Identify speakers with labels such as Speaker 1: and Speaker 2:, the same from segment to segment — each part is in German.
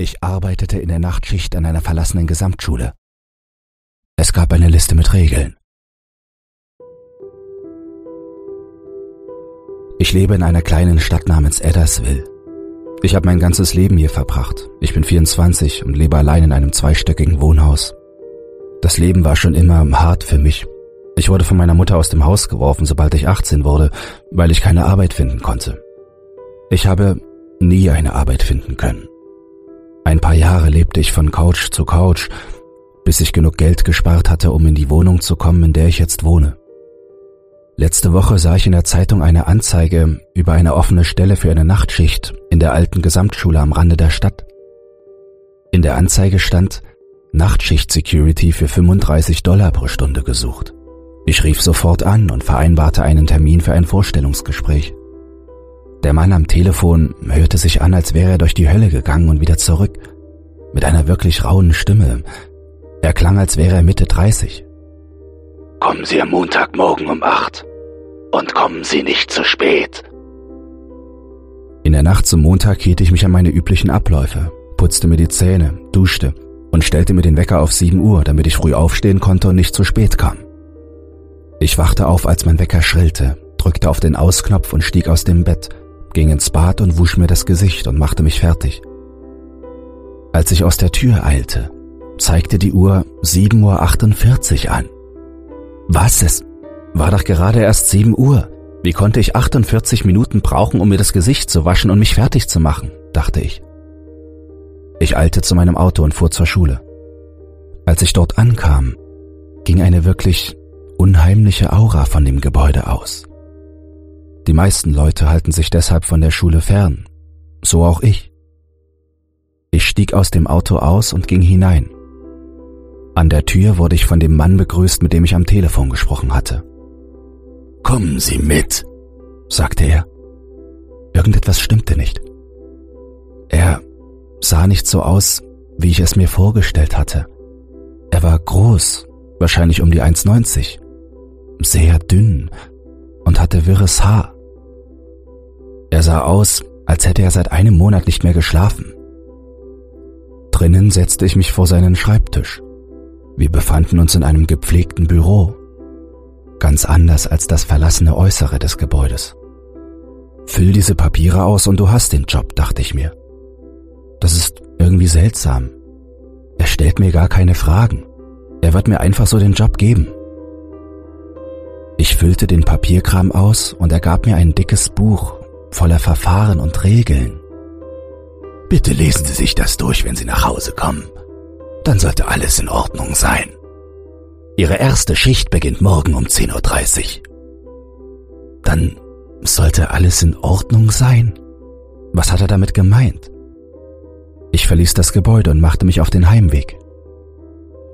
Speaker 1: Ich arbeitete in der Nachtschicht an einer verlassenen Gesamtschule. Es gab eine Liste mit Regeln. Ich lebe in einer kleinen Stadt namens Eddersville. Ich habe mein ganzes Leben hier verbracht. Ich bin 24 und lebe allein in einem zweistöckigen Wohnhaus. Das Leben war schon immer hart für mich. Ich wurde von meiner Mutter aus dem Haus geworfen, sobald ich 18 wurde, weil ich keine Arbeit finden konnte. Ich habe nie eine Arbeit finden können. Ein paar Jahre lebte ich von Couch zu Couch, bis ich genug Geld gespart hatte, um in die Wohnung zu kommen, in der ich jetzt wohne. Letzte Woche sah ich in der Zeitung eine Anzeige über eine offene Stelle für eine Nachtschicht in der alten Gesamtschule am Rande der Stadt. In der Anzeige stand Nachtschicht Security für 35 Dollar pro Stunde gesucht. Ich rief sofort an und vereinbarte einen Termin für ein Vorstellungsgespräch. Der Mann am Telefon hörte sich an, als wäre er durch die Hölle gegangen und wieder zurück, mit einer wirklich rauen Stimme. Er klang, als wäre er Mitte 30.
Speaker 2: Kommen Sie am Montagmorgen um acht. Und kommen Sie nicht zu spät.
Speaker 1: In der Nacht zum Montag hielt ich mich an meine üblichen Abläufe, putzte mir die Zähne, duschte und stellte mir den Wecker auf 7 Uhr, damit ich früh aufstehen konnte und nicht zu spät kam. Ich wachte auf, als mein Wecker schrillte, drückte auf den Ausknopf und stieg aus dem Bett, ging ins Bad und wusch mir das Gesicht und machte mich fertig. Als ich aus der Tür eilte, zeigte die Uhr 7.48 Uhr an. Was, es war doch gerade erst 7 Uhr. Wie konnte ich 48 Minuten brauchen, um mir das Gesicht zu waschen und mich fertig zu machen, dachte ich. Ich eilte zu meinem Auto und fuhr zur Schule. Als ich dort ankam, ging eine wirklich unheimliche Aura von dem Gebäude aus. Die meisten Leute halten sich deshalb von der Schule fern, so auch ich. Ich stieg aus dem Auto aus und ging hinein. An der Tür wurde ich von dem Mann begrüßt, mit dem ich am Telefon gesprochen hatte.
Speaker 2: Kommen Sie mit,
Speaker 1: sagte er. Irgendetwas stimmte nicht. Er sah nicht so aus, wie ich es mir vorgestellt hatte. Er war groß, wahrscheinlich um die 1,90, sehr dünn und hatte wirres Haar. Er sah aus, als hätte er seit einem Monat nicht mehr geschlafen. Drinnen setzte ich mich vor seinen Schreibtisch. Wir befanden uns in einem gepflegten Büro, ganz anders als das verlassene Äußere des Gebäudes. Füll diese Papiere aus und du hast den Job, dachte ich mir. Das ist irgendwie seltsam. Er stellt mir gar keine Fragen. Er wird mir einfach so den Job geben. Ich füllte den Papierkram aus und er gab mir ein dickes Buch voller Verfahren und Regeln.
Speaker 2: Bitte lesen Sie sich das durch, wenn Sie nach Hause kommen dann sollte alles in Ordnung sein. Ihre erste Schicht beginnt morgen um 10.30 Uhr.
Speaker 1: Dann sollte alles in Ordnung sein? Was hat er damit gemeint? Ich verließ das Gebäude und machte mich auf den Heimweg.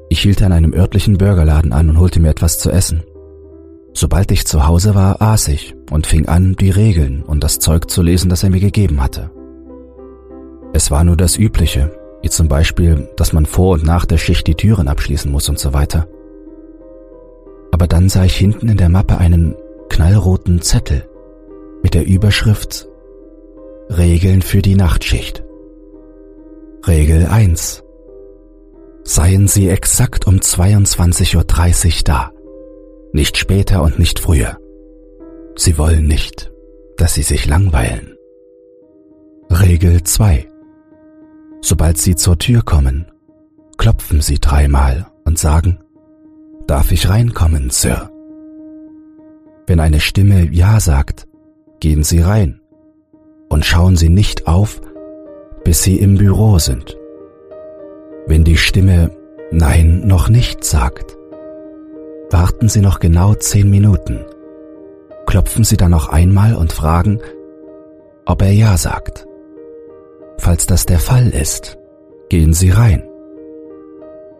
Speaker 1: Ich hielt an einem örtlichen Burgerladen an und holte mir etwas zu essen. Sobald ich zu Hause war, aß ich und fing an, die Regeln und das Zeug zu lesen, das er mir gegeben hatte. Es war nur das Übliche, wie zum Beispiel, dass man vor und nach der Schicht die Türen abschließen muss und so weiter. Aber dann sah ich hinten in der Mappe einen knallroten Zettel mit der Überschrift Regeln für die Nachtschicht. Regel 1. Seien Sie exakt um 22.30 Uhr da, nicht später und nicht früher. Sie wollen nicht, dass Sie sich langweilen. Regel 2. Sobald Sie zur Tür kommen, klopfen Sie dreimal und sagen, Darf ich reinkommen, Sir? Wenn eine Stimme Ja sagt, gehen Sie rein und schauen Sie nicht auf, bis Sie im Büro sind. Wenn die Stimme Nein noch nicht sagt, warten Sie noch genau zehn Minuten. Klopfen Sie dann noch einmal und fragen, ob er Ja sagt. Falls das der Fall ist, gehen Sie rein.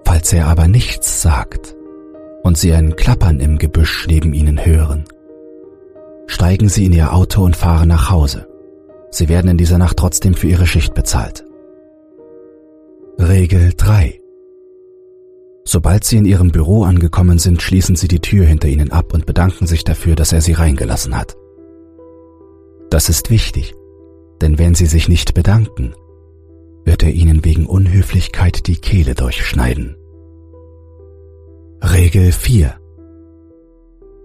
Speaker 1: Falls er aber nichts sagt und Sie ein Klappern im Gebüsch neben Ihnen hören, steigen Sie in Ihr Auto und fahren nach Hause. Sie werden in dieser Nacht trotzdem für Ihre Schicht bezahlt. Regel 3 Sobald Sie in Ihrem Büro angekommen sind, schließen Sie die Tür hinter Ihnen ab und bedanken sich dafür, dass er Sie reingelassen hat. Das ist wichtig, denn wenn sie sich nicht bedanken, wird er ihnen wegen Unhöflichkeit die Kehle durchschneiden. Regel 4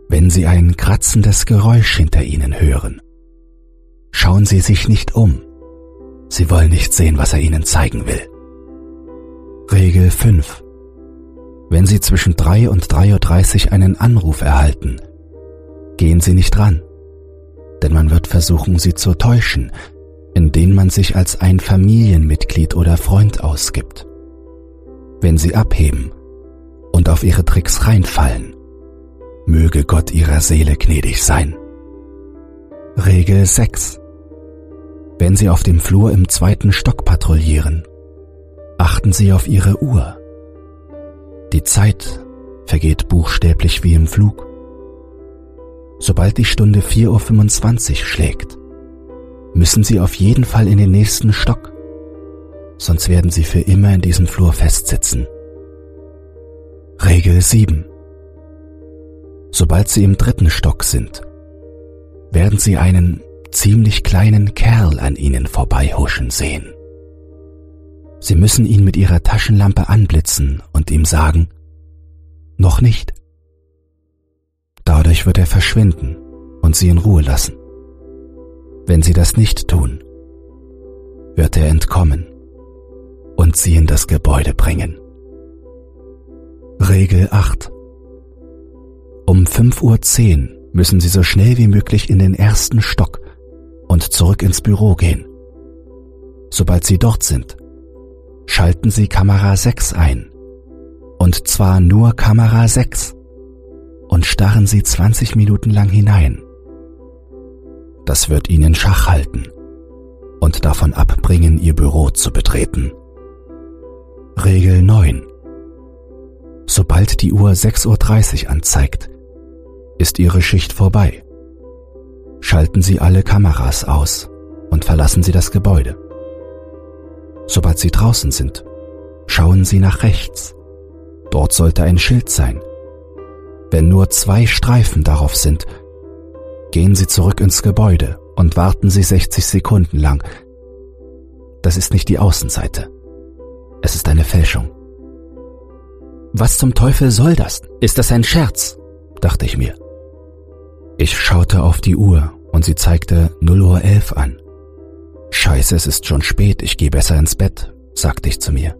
Speaker 1: Wenn Sie ein kratzendes Geräusch hinter Ihnen hören, schauen Sie sich nicht um. Sie wollen nicht sehen, was er Ihnen zeigen will. Regel 5 Wenn Sie zwischen 3 und 3.30 Uhr einen Anruf erhalten, gehen Sie nicht ran, denn man wird versuchen, Sie zu täuschen, indem man sich als ein Familienmitglied oder Freund ausgibt. Wenn Sie abheben und auf Ihre Tricks reinfallen, möge Gott Ihrer Seele gnädig sein. Regel 6 Wenn Sie auf dem Flur im zweiten Stock patrouillieren, achten Sie auf Ihre Uhr. Die Zeit vergeht buchstäblich wie im Flug. Sobald die Stunde 4.25 Uhr schlägt, müssen Sie auf jeden Fall in den nächsten Stock, sonst werden Sie für immer in diesem Flur festsitzen. Regel 7 Sobald Sie im dritten Stock sind, werden Sie einen ziemlich kleinen Kerl an Ihnen vorbeihuschen sehen. Sie müssen ihn mit Ihrer Taschenlampe anblitzen und ihm sagen, noch nicht. Dadurch wird er verschwinden und Sie in Ruhe lassen. Wenn Sie das nicht tun, wird er entkommen und Sie in das Gebäude bringen. Regel 8 Um 5.10 Uhr müssen Sie so schnell wie möglich in den ersten Stock und zurück ins Büro gehen. Sobald Sie dort sind, schalten Sie Kamera 6 ein. Und zwar nur Kamera 6. Und starren Sie 20 Minuten lang hinein. Das wird Ihnen Schach halten und davon abbringen, Ihr Büro zu betreten. Regel 9. Sobald die Uhr 6.30 Uhr anzeigt, ist Ihre Schicht vorbei. Schalten Sie alle Kameras aus und verlassen Sie das Gebäude. Sobald Sie draußen sind, schauen Sie nach rechts. Dort sollte ein Schild sein. Wenn nur zwei Streifen darauf sind, Gehen Sie zurück ins Gebäude und warten Sie 60 Sekunden lang. Das ist nicht die Außenseite. Es ist eine Fälschung. Was zum Teufel soll das? Ist das ein Scherz? dachte ich mir. Ich schaute auf die Uhr und sie zeigte 0 Uhr 11 an. Scheiße, es ist schon spät, ich gehe besser ins Bett, sagte ich zu mir.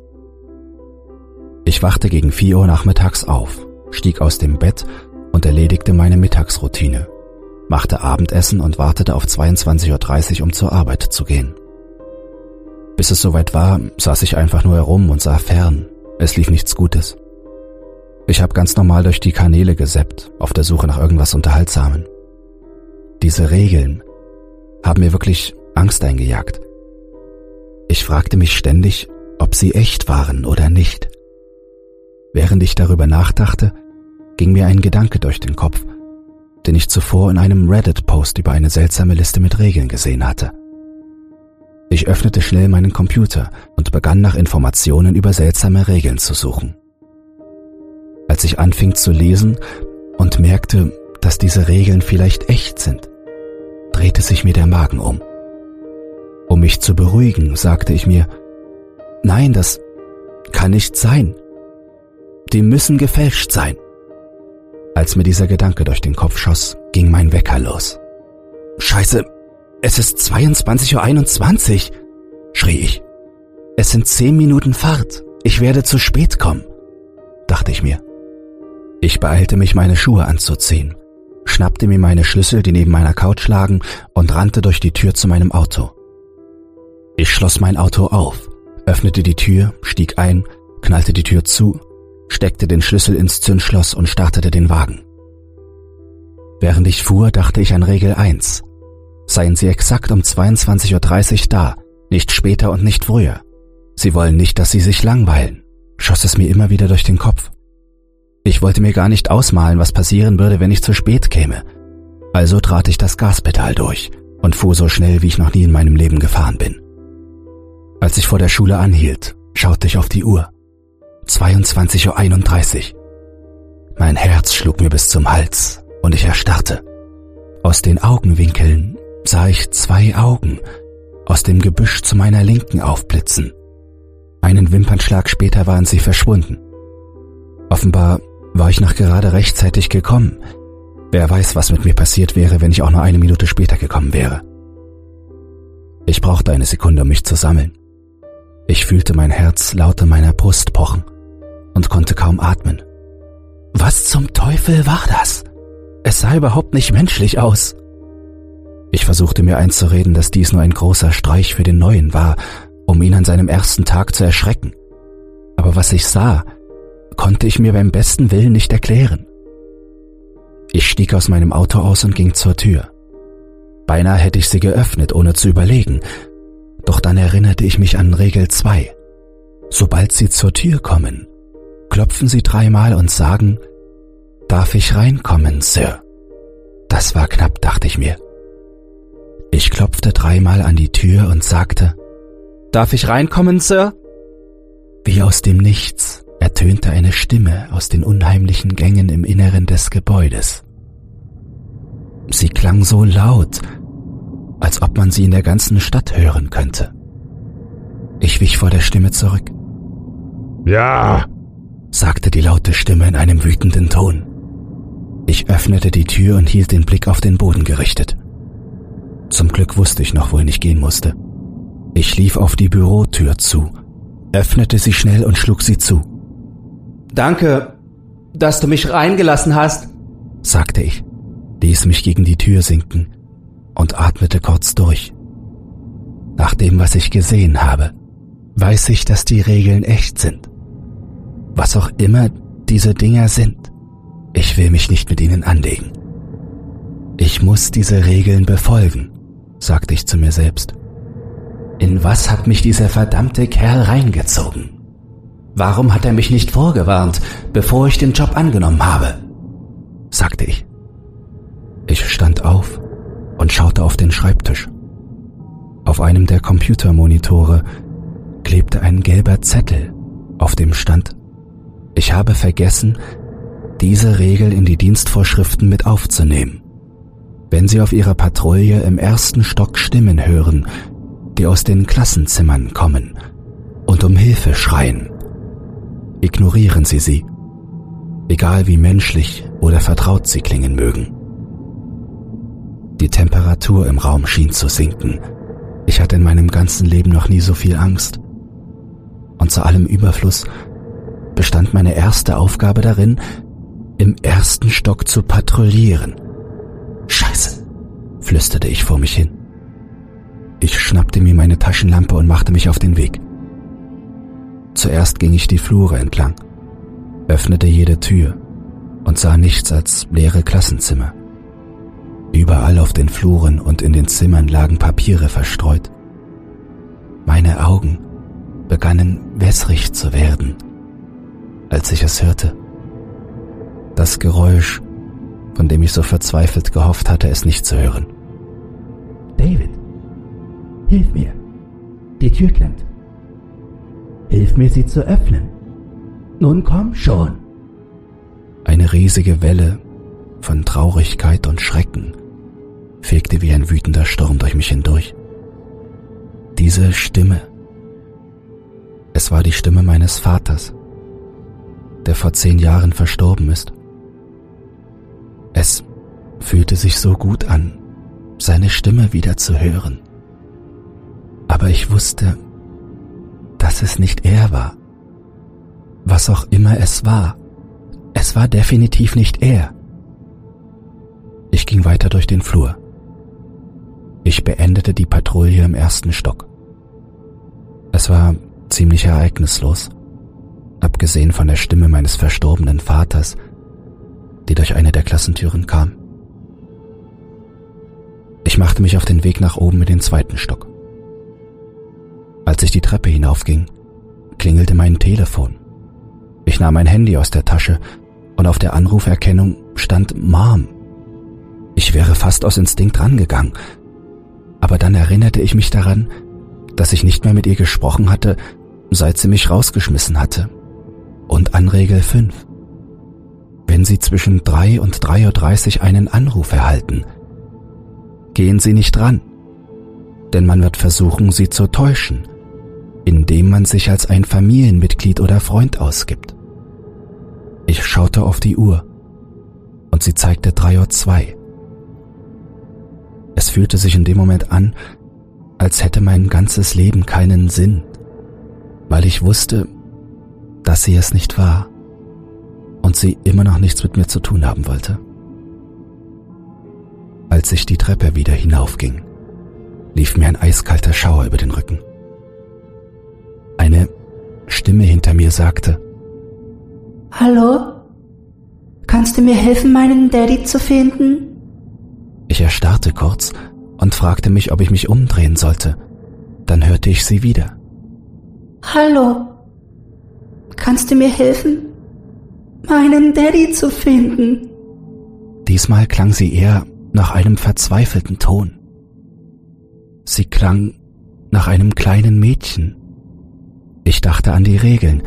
Speaker 1: Ich wachte gegen 4 Uhr nachmittags auf, stieg aus dem Bett und erledigte meine Mittagsroutine machte Abendessen und wartete auf 22.30 Uhr, um zur Arbeit zu gehen. Bis es soweit war, saß ich einfach nur herum und sah fern. Es lief nichts Gutes. Ich habe ganz normal durch die Kanäle geseppt, auf der Suche nach irgendwas Unterhaltsamen. Diese Regeln haben mir wirklich Angst eingejagt. Ich fragte mich ständig, ob sie echt waren oder nicht. Während ich darüber nachdachte, ging mir ein Gedanke durch den Kopf – den ich zuvor in einem Reddit-Post über eine seltsame Liste mit Regeln gesehen hatte. Ich öffnete schnell meinen Computer und begann nach Informationen über seltsame Regeln zu suchen. Als ich anfing zu lesen und merkte, dass diese Regeln vielleicht echt sind, drehte sich mir der Magen um. Um mich zu beruhigen, sagte ich mir, nein, das kann nicht sein. Die müssen gefälscht sein. Als mir dieser Gedanke durch den Kopf schoss, ging mein Wecker los. Scheiße, es ist 22.21 Uhr, schrie ich. Es sind zehn Minuten Fahrt. Ich werde zu spät kommen, dachte ich mir. Ich beeilte mich, meine Schuhe anzuziehen, schnappte mir meine Schlüssel, die neben meiner Couch lagen, und rannte durch die Tür zu meinem Auto. Ich schloss mein Auto auf, öffnete die Tür, stieg ein, knallte die Tür zu steckte den Schlüssel ins Zündschloss und startete den Wagen. Während ich fuhr, dachte ich an Regel 1. Seien Sie exakt um 22.30 Uhr da, nicht später und nicht früher. Sie wollen nicht, dass Sie sich langweilen, schoss es mir immer wieder durch den Kopf. Ich wollte mir gar nicht ausmalen, was passieren würde, wenn ich zu spät käme. Also trat ich das Gaspedal durch und fuhr so schnell, wie ich noch nie in meinem Leben gefahren bin. Als ich vor der Schule anhielt, schaute ich auf die Uhr. 22.31 Uhr. Mein Herz schlug mir bis zum Hals und ich erstarrte. Aus den Augenwinkeln sah ich zwei Augen aus dem Gebüsch zu meiner Linken aufblitzen
Speaker 3: Ein Wimpernschlag später waren sie verschwunden. Offenbar war ich noch gerade rechtzeitig gekommen. Wer weiß, was mit mir passiert wäre, wenn ich auch nur eine Minute später gekommen wäre. Ich brauchte eine Sekunde, um mich zu sammeln. Ich fühlte mein Herz laut in meiner Brust pochen und konnte kaum atmen. Was zum Teufel war das? Es sah überhaupt nicht menschlich aus. Ich versuchte mir einzureden, dass dies nur ein großer Streich für den Neuen war, um ihn an seinem ersten Tag zu erschrecken. Aber was ich sah, konnte ich mir beim besten Willen nicht erklären. Ich stieg aus meinem Auto aus und ging zur Tür. Beinahe hätte ich sie geöffnet, ohne zu überlegen, doch dann erinnerte ich mich an Regel 2. Sobald Sie zur Tür kommen, klopfen Sie dreimal und sagen, Darf ich reinkommen, Sir? Das war knapp, dachte ich mir. Ich klopfte dreimal an die Tür und sagte, Darf ich reinkommen, Sir? Wie aus dem Nichts ertönte eine Stimme aus den unheimlichen Gängen im Inneren des Gebäudes. Sie klang so laut, als ob man sie in der ganzen Stadt hören könnte. Ich wich vor der Stimme zurück.
Speaker 1: Ja, sagte die laute Stimme in einem wütenden Ton. Ich öffnete die Tür und hielt den Blick auf den Boden gerichtet. Zum Glück wusste ich noch, wohin ich gehen musste. Ich lief auf die Bürotür zu, öffnete sie schnell und schlug sie zu.
Speaker 3: Danke, dass du mich reingelassen hast, sagte ich,
Speaker 1: ließ mich gegen die Tür sinken und atmete kurz durch. Nach dem, was ich gesehen habe, weiß ich, dass die Regeln echt sind. Was auch immer diese Dinger sind, ich will mich nicht mit ihnen anlegen. Ich muss diese Regeln befolgen, sagte ich zu mir selbst. In was hat mich dieser verdammte Kerl reingezogen? Warum hat er mich nicht vorgewarnt, bevor ich den Job angenommen habe? sagte ich. Ich stand auf und schaute auf den Schreibtisch. Auf einem der Computermonitore klebte ein gelber Zettel, auf dem stand, ich habe vergessen, diese Regel in die Dienstvorschriften mit aufzunehmen. Wenn Sie auf Ihrer Patrouille im ersten Stock Stimmen hören, die aus den Klassenzimmern kommen und um Hilfe schreien, ignorieren Sie sie, egal wie menschlich oder vertraut sie klingen mögen. Die Temperatur im Raum schien zu sinken. Ich hatte in meinem ganzen Leben noch nie so viel Angst. Und zu allem Überfluss bestand meine erste Aufgabe darin, im ersten Stock zu patrouillieren. Scheiße, flüsterte ich vor mich hin. Ich schnappte mir meine Taschenlampe und machte mich auf den Weg. Zuerst ging ich die Flure entlang, öffnete jede Tür und sah nichts als leere Klassenzimmer. Überall auf den Fluren und in den Zimmern lagen Papiere verstreut. Meine Augen begannen wässrig zu werden, als ich es hörte. Das Geräusch, von dem ich so verzweifelt gehofft hatte, es nicht zu hören.
Speaker 3: David, hilf mir. Die Tür klemmt. Hilf mir, sie zu öffnen. Nun komm schon.
Speaker 1: Eine riesige Welle von Traurigkeit und Schrecken fegte wie ein wütender Sturm durch mich hindurch. Diese Stimme. Es war die Stimme meines Vaters, der vor zehn Jahren verstorben ist. Es fühlte sich so gut an, seine Stimme wieder zu hören. Aber ich wusste, dass es nicht er war. Was auch immer es war, es war definitiv nicht er. Ich ging weiter durch den Flur. Ich beendete die Patrouille im ersten Stock. Es war ziemlich ereignislos, abgesehen von der Stimme meines verstorbenen Vaters, die durch eine der Klassentüren kam. Ich machte mich auf den Weg nach oben in den zweiten Stock. Als ich die Treppe hinaufging, klingelte mein Telefon. Ich nahm mein Handy aus der Tasche und auf der Anruferkennung stand Mom. Ich wäre fast aus Instinkt rangegangen, aber dann erinnerte ich mich daran, dass ich nicht mehr mit ihr gesprochen hatte, seit sie mich rausgeschmissen hatte. Und an Regel 5. Wenn Sie zwischen 3 und 3.30 Uhr einen Anruf erhalten, gehen Sie nicht dran, denn man wird versuchen, Sie zu täuschen, indem man sich als ein Familienmitglied oder Freund ausgibt. Ich schaute auf die Uhr und sie zeigte 3.02 Uhr. Es fühlte sich in dem Moment an, als hätte mein ganzes Leben keinen Sinn, weil ich wusste, dass sie es nicht war und sie immer noch nichts mit mir zu tun haben wollte. Als ich die Treppe wieder hinaufging, lief mir ein eiskalter Schauer über den Rücken. Eine Stimme hinter mir sagte,
Speaker 4: Hallo? Kannst du mir helfen, meinen Daddy zu finden?
Speaker 1: Ich erstarrte kurz und fragte mich, ob ich mich umdrehen sollte. Dann hörte ich sie wieder.
Speaker 4: Hallo? Kannst du mir helfen, meinen Daddy zu finden?
Speaker 1: Diesmal klang sie eher nach einem verzweifelten Ton. Sie klang nach einem kleinen Mädchen. Ich dachte an die Regeln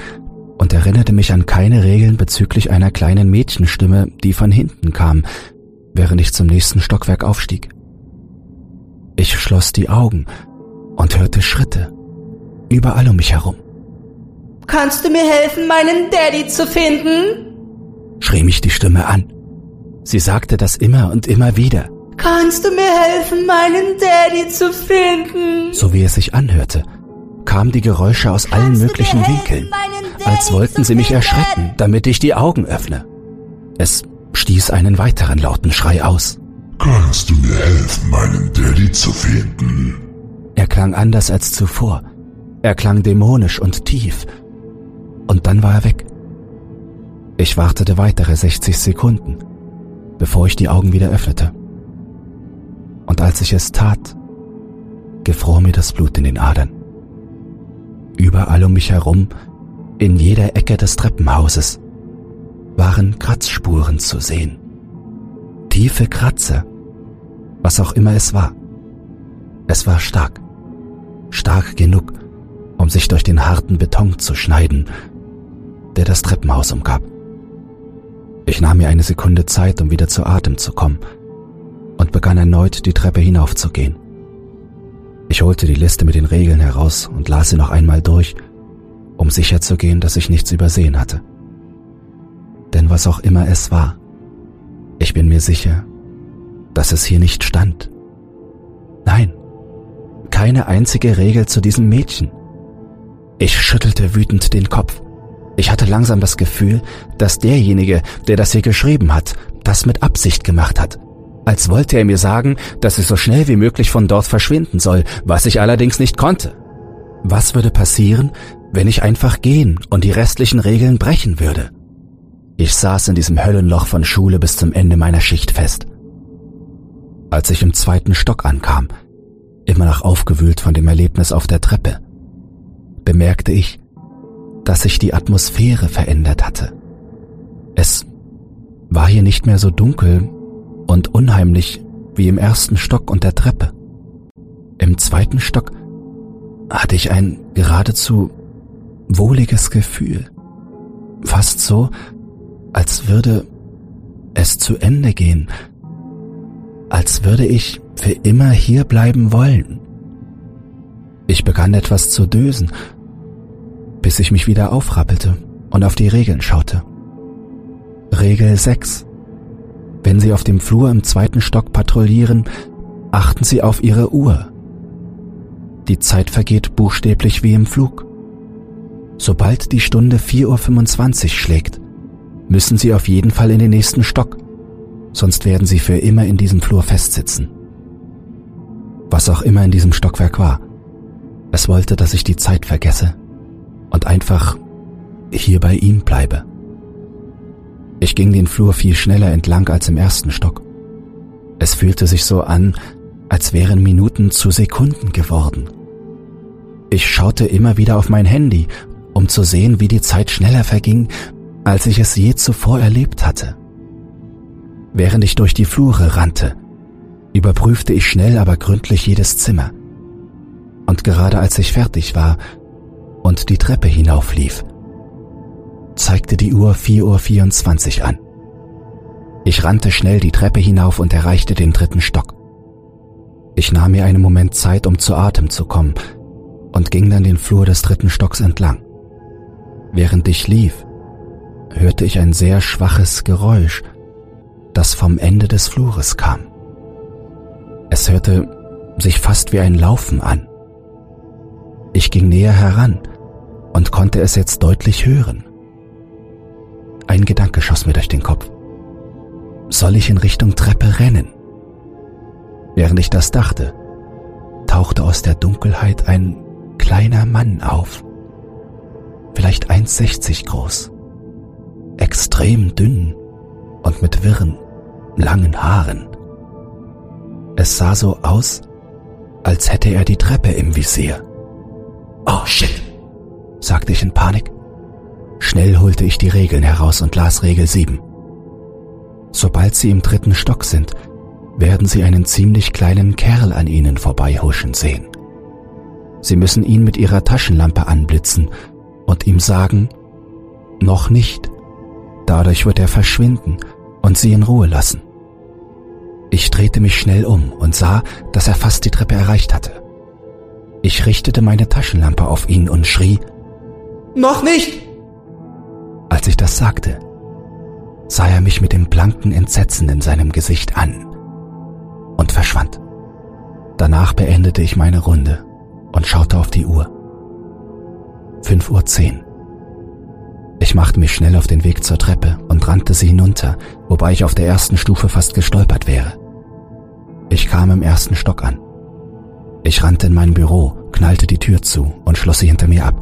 Speaker 1: und erinnerte mich an keine Regeln bezüglich einer kleinen Mädchenstimme, die von hinten kam, während ich zum nächsten Stockwerk aufstieg. Ich schloss die Augen und hörte Schritte überall um mich herum.
Speaker 4: Kannst du mir helfen, meinen Daddy zu finden?
Speaker 1: schrie mich die Stimme an. Sie sagte das immer und immer wieder.
Speaker 4: Kannst du mir helfen, meinen Daddy zu finden?
Speaker 1: So wie es sich anhörte, kamen die Geräusche aus
Speaker 4: Kannst
Speaker 1: allen möglichen
Speaker 4: helfen,
Speaker 1: Winkeln, als wollten sie mich erschrecken, damit ich die Augen öffne. Es stieß einen weiteren lauten Schrei aus.
Speaker 5: Kannst du mir helfen, meinen Daddy zu finden?
Speaker 1: Er klang anders als zuvor. Er klang dämonisch und tief. Und dann war er weg. Ich wartete weitere 60 Sekunden, bevor ich die Augen wieder öffnete. Und als ich es tat, gefror mir das Blut in den Adern. Überall um mich herum, in jeder Ecke des Treppenhauses, waren Kratzspuren zu sehen. Tiefe Kratzer, was auch immer es war. Es war stark, stark genug, um sich durch den harten Beton zu schneiden, der das Treppenhaus umgab. Ich nahm mir eine Sekunde Zeit, um wieder zu Atem zu kommen und begann erneut die Treppe hinaufzugehen. Ich holte die Liste mit den Regeln heraus und las sie noch einmal durch, um sicherzugehen, dass ich nichts übersehen hatte. Denn was auch immer es war, ich bin mir sicher, dass es hier nicht stand. Nein, keine einzige Regel zu diesem Mädchen. Ich schüttelte wütend den Kopf. Ich hatte langsam das Gefühl, dass derjenige, der das hier geschrieben hat, das mit Absicht gemacht hat. Als wollte er mir sagen, dass ich so schnell wie möglich von dort verschwinden soll, was ich allerdings nicht konnte. Was würde passieren, wenn ich einfach gehen und die restlichen Regeln brechen würde? Ich saß in diesem Höllenloch von Schule bis zum Ende meiner Schicht fest. Als ich im zweiten Stock ankam, immer noch aufgewühlt von dem Erlebnis auf der Treppe, bemerkte ich, dass sich die Atmosphäre verändert hatte. Es war hier nicht mehr so dunkel und unheimlich wie im ersten Stock und der Treppe. Im zweiten Stock hatte ich ein geradezu wohliges Gefühl. Fast so, als würde es zu Ende gehen, als würde ich für immer hier bleiben wollen. Ich begann etwas zu dösen, bis ich mich wieder aufrappelte und auf die Regeln schaute. Regel 6. Wenn Sie auf dem Flur im zweiten Stock patrouillieren, achten Sie auf Ihre Uhr. Die Zeit vergeht buchstäblich wie im Flug. Sobald die Stunde 4.25 Uhr schlägt, müssen Sie auf jeden Fall in den nächsten Stock, sonst werden Sie für immer in diesem Flur festsitzen. Was auch immer in diesem Stockwerk war, es wollte, dass ich die Zeit vergesse und einfach hier bei ihm bleibe. Ich ging den Flur viel schneller entlang als im ersten Stock. Es fühlte sich so an, als wären Minuten zu Sekunden geworden. Ich schaute immer wieder auf mein Handy, um zu sehen, wie die Zeit schneller verging, als ich es je zuvor erlebt hatte. Während ich durch die Flure rannte, überprüfte ich schnell aber gründlich jedes Zimmer. Und gerade als ich fertig war und die Treppe hinauflief, zeigte die Uhr 4.24 Uhr an. Ich rannte schnell die Treppe hinauf und erreichte den dritten Stock. Ich nahm mir einen Moment Zeit, um zu Atem zu kommen, und ging dann den Flur des dritten Stocks entlang. Während ich lief, hörte ich ein sehr schwaches Geräusch, das vom Ende des Flures kam. Es hörte sich fast wie ein Laufen an. Ich ging näher heran und konnte es jetzt deutlich hören. Ein Gedanke schoss mir durch den Kopf. Soll ich in Richtung Treppe rennen? Während ich das dachte, tauchte aus der Dunkelheit ein kleiner Mann auf. Vielleicht 1,60 groß. Extrem dünn und mit wirren, langen Haaren. Es sah so aus, als hätte er die Treppe im Visier. Oh shit, sagte ich in Panik. Schnell holte ich die Regeln heraus und las Regel 7. Sobald Sie im dritten Stock sind, werden Sie einen ziemlich kleinen Kerl an Ihnen vorbeihuschen sehen. Sie müssen ihn mit Ihrer Taschenlampe anblitzen und ihm sagen, noch nicht. Dadurch wird er verschwinden und Sie in Ruhe lassen. Ich drehte mich schnell um und sah, dass er fast die Treppe erreicht hatte. Ich richtete meine Taschenlampe auf ihn und schrie, Noch nicht! Als ich das sagte, sah er mich mit dem blanken Entsetzen in seinem Gesicht an und verschwand. Danach beendete ich meine Runde und schaute auf die Uhr. 5.10 Uhr. Ich machte mich schnell auf den Weg zur Treppe und rannte sie hinunter, wobei ich auf der ersten Stufe fast gestolpert wäre. Ich kam im ersten Stock an. Ich rannte in mein Büro, knallte die Tür zu und schloss sie hinter mir ab.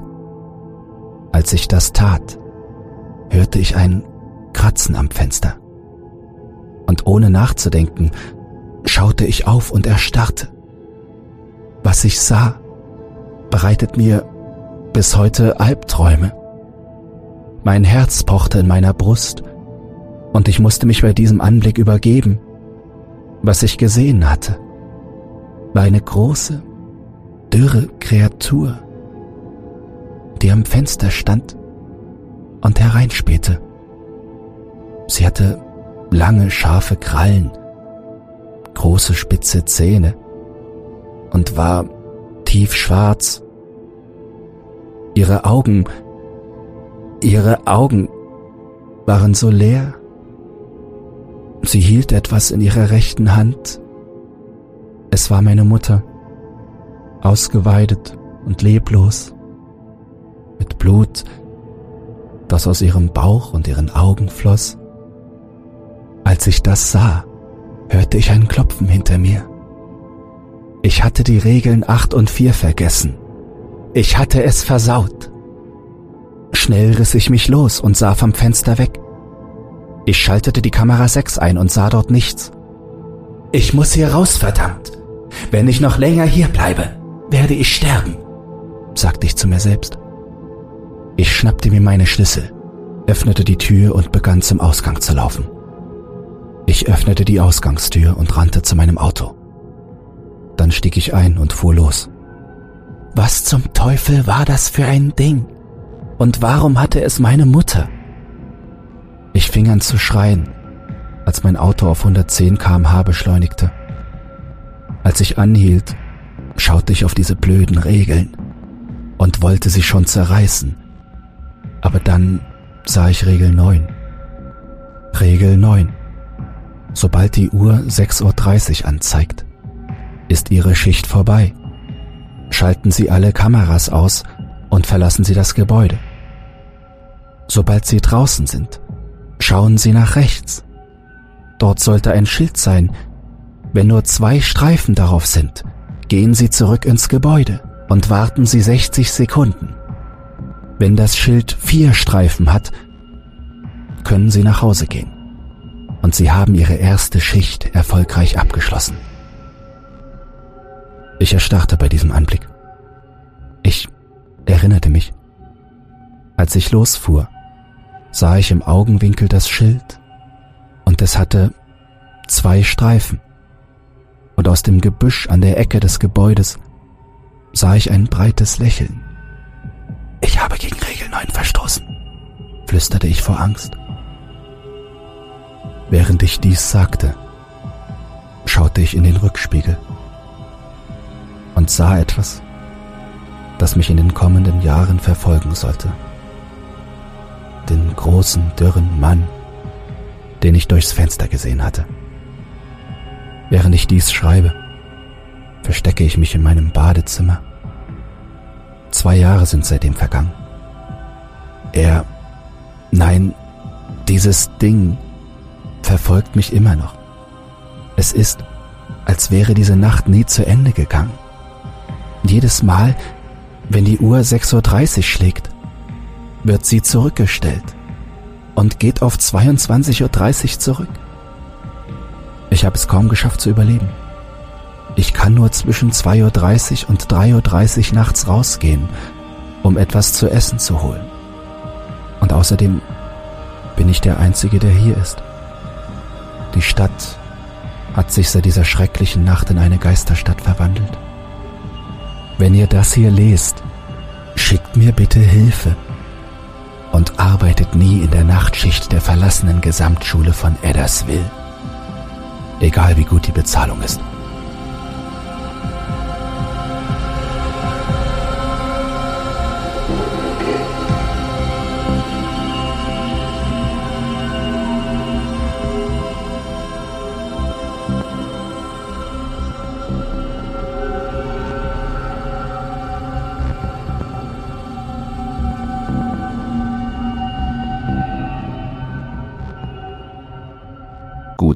Speaker 1: Als ich das tat, hörte ich ein Kratzen am Fenster. Und ohne nachzudenken, schaute ich auf und erstarrte. Was ich sah, bereitet mir bis heute Albträume. Mein Herz pochte in meiner Brust und ich musste mich bei diesem Anblick übergeben. Was ich gesehen hatte, war eine große, dürre Kreatur, die am Fenster stand und hereinspähte. Sie hatte lange, scharfe Krallen, große, spitze Zähne und war tiefschwarz. Ihre Augen, ihre Augen waren so leer. Sie hielt etwas in ihrer rechten Hand. Es war meine Mutter, ausgeweidet und leblos, mit Blut das aus ihrem Bauch und ihren Augen floss. Als ich das sah, hörte ich ein Klopfen hinter mir. Ich hatte die Regeln acht und vier vergessen. Ich hatte es versaut. Schnell riss ich mich los und sah vom Fenster weg. Ich schaltete die Kamera 6 ein und sah dort nichts. Ich muss hier raus, verdammt. Wenn ich noch länger hier bleibe, werde ich sterben, sagte ich zu mir selbst. Ich schnappte mir meine Schlüssel, öffnete die Tür und begann zum Ausgang zu laufen. Ich öffnete die Ausgangstür und rannte zu meinem Auto. Dann stieg ich ein und fuhr los. Was zum Teufel war das für ein Ding? Und warum hatte es meine Mutter? Ich fing an zu schreien, als mein Auto auf 110 kmh beschleunigte. Als ich anhielt, schaute ich auf diese blöden Regeln und wollte sie schon zerreißen, aber dann sah ich Regel 9. Regel 9. Sobald die Uhr 6.30 Uhr anzeigt, ist Ihre Schicht vorbei. Schalten Sie alle Kameras aus und verlassen Sie das Gebäude. Sobald Sie draußen sind, schauen Sie nach rechts. Dort sollte ein Schild sein. Wenn nur zwei Streifen darauf sind, gehen Sie zurück ins Gebäude und warten Sie 60 Sekunden. Wenn das Schild vier Streifen hat, können Sie nach Hause gehen. Und Sie haben Ihre erste Schicht erfolgreich abgeschlossen. Ich erstarrte bei diesem Anblick. Ich erinnerte mich. Als ich losfuhr, sah ich im Augenwinkel das Schild und es hatte zwei Streifen. Und aus dem Gebüsch an der Ecke des Gebäudes sah ich ein breites Lächeln. Ich habe gegen Regel 9 verstoßen, flüsterte ich vor Angst. Während ich dies sagte, schaute ich in den Rückspiegel und sah etwas, das mich in den kommenden Jahren verfolgen sollte. Den großen, dürren Mann, den ich durchs Fenster gesehen hatte. Während ich dies schreibe, verstecke ich mich in meinem Badezimmer. Zwei Jahre sind seitdem vergangen. Er, nein, dieses Ding verfolgt mich immer noch. Es ist, als wäre diese Nacht nie zu Ende gegangen. Jedes Mal, wenn die Uhr 6.30 Uhr schlägt, wird sie zurückgestellt und geht auf 22.30 Uhr zurück. Ich habe es kaum geschafft zu überleben. Ich kann nur zwischen 2.30 Uhr und 3.30 Uhr nachts rausgehen, um etwas zu essen zu holen. Und außerdem bin ich der Einzige, der hier ist. Die Stadt hat sich seit dieser schrecklichen Nacht in eine Geisterstadt verwandelt. Wenn ihr das hier lest, schickt mir bitte Hilfe und arbeitet nie in der Nachtschicht der verlassenen Gesamtschule von Eddersville. Egal wie gut die Bezahlung ist.